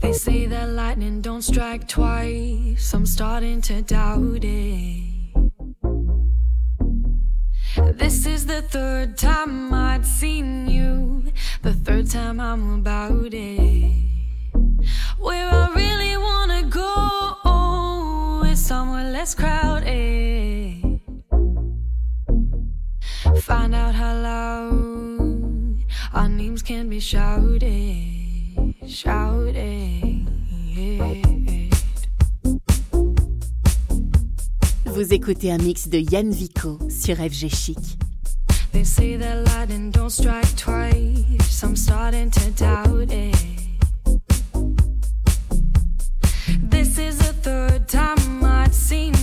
They say that lightning don't strike twice. I'm starting to doubt it. This is the third time I'd seen you, the third time I'm about it. Where I really wanna go is somewhere less crowded. Find out how loud our names can be shouted, Vous écoutez un mix de Yann Vico sur FG Chic. They say that lightning don't strike twice. I'm starting to doubt it. This is the third time I've seen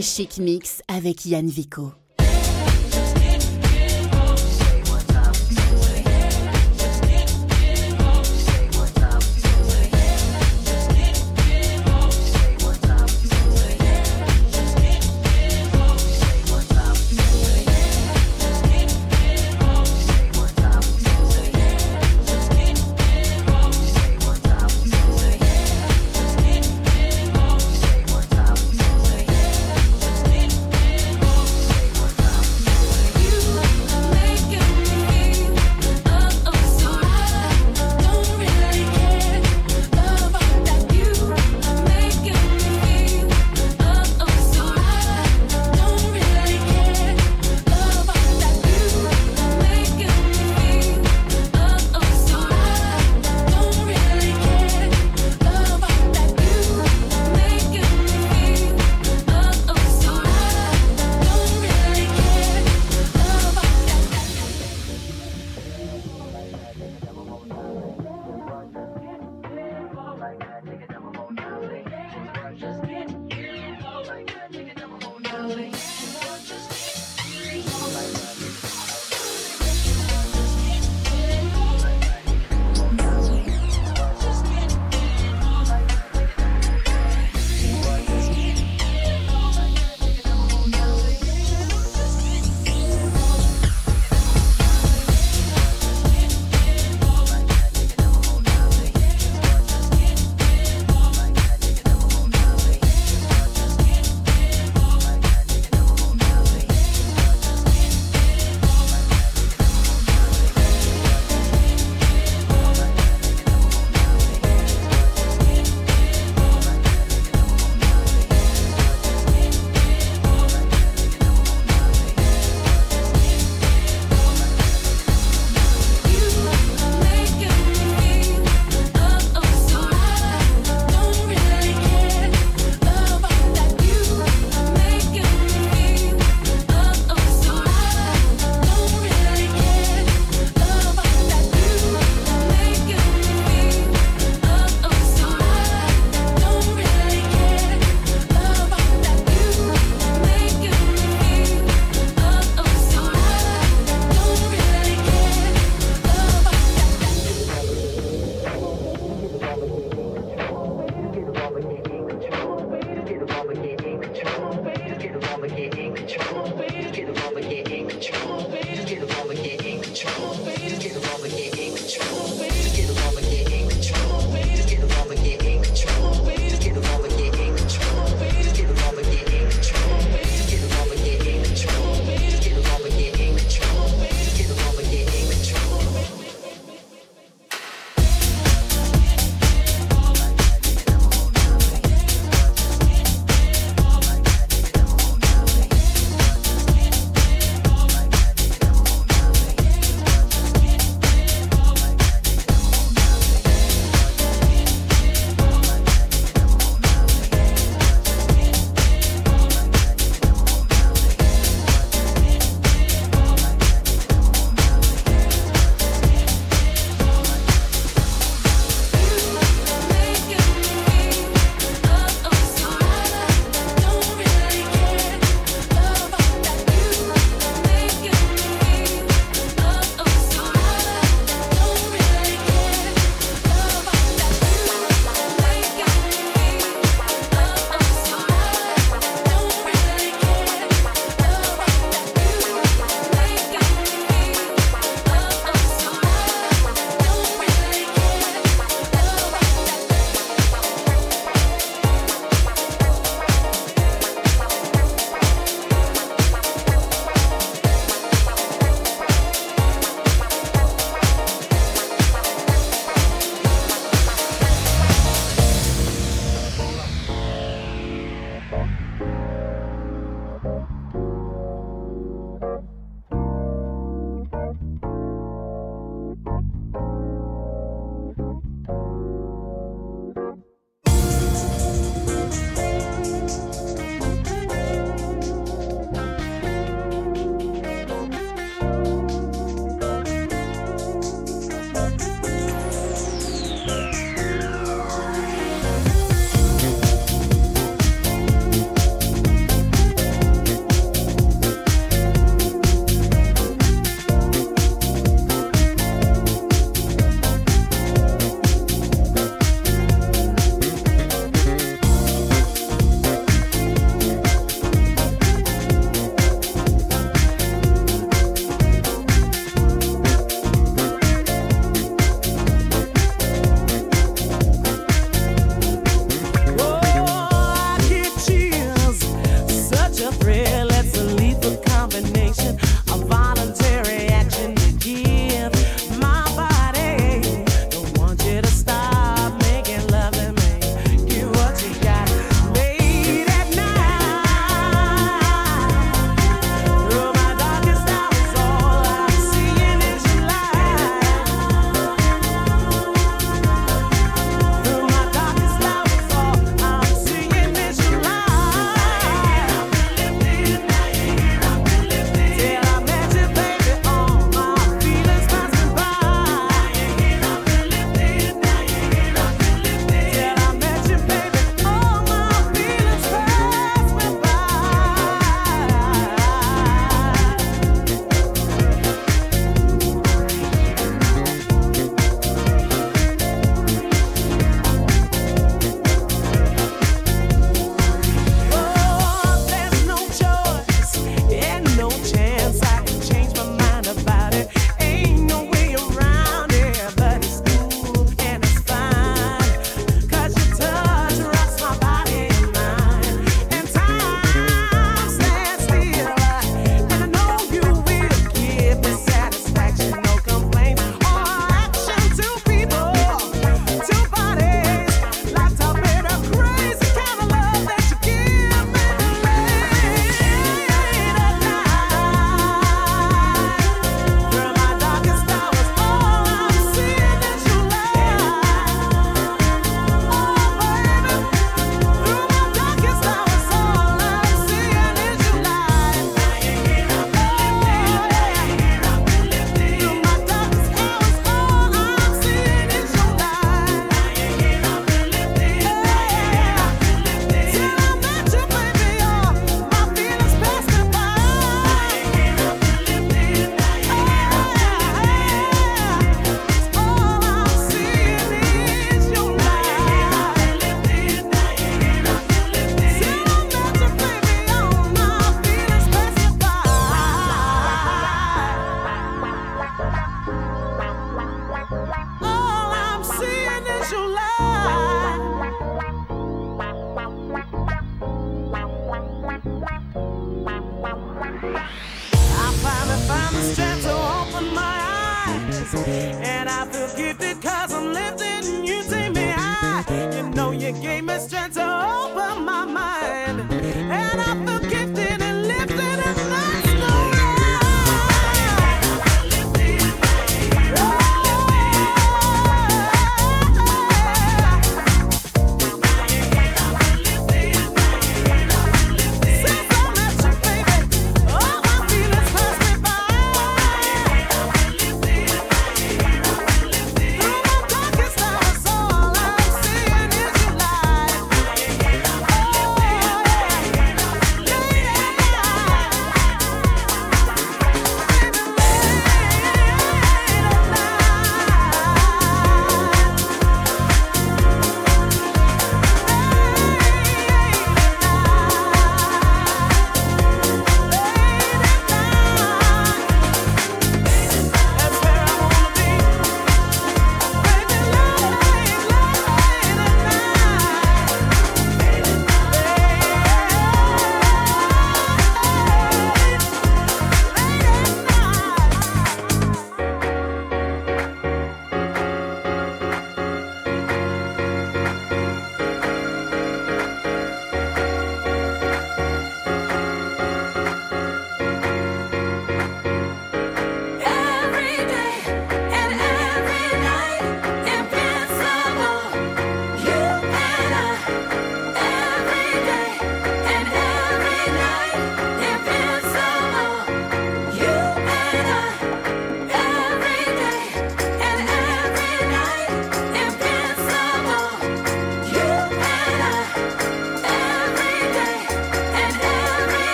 Chic Mix avec Yann Vico.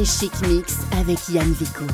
FG Chic Mix avec Yann Vico.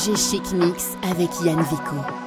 FG Chic Mix avec Yann Vico.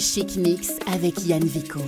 Chic Mix avec Yann Vico.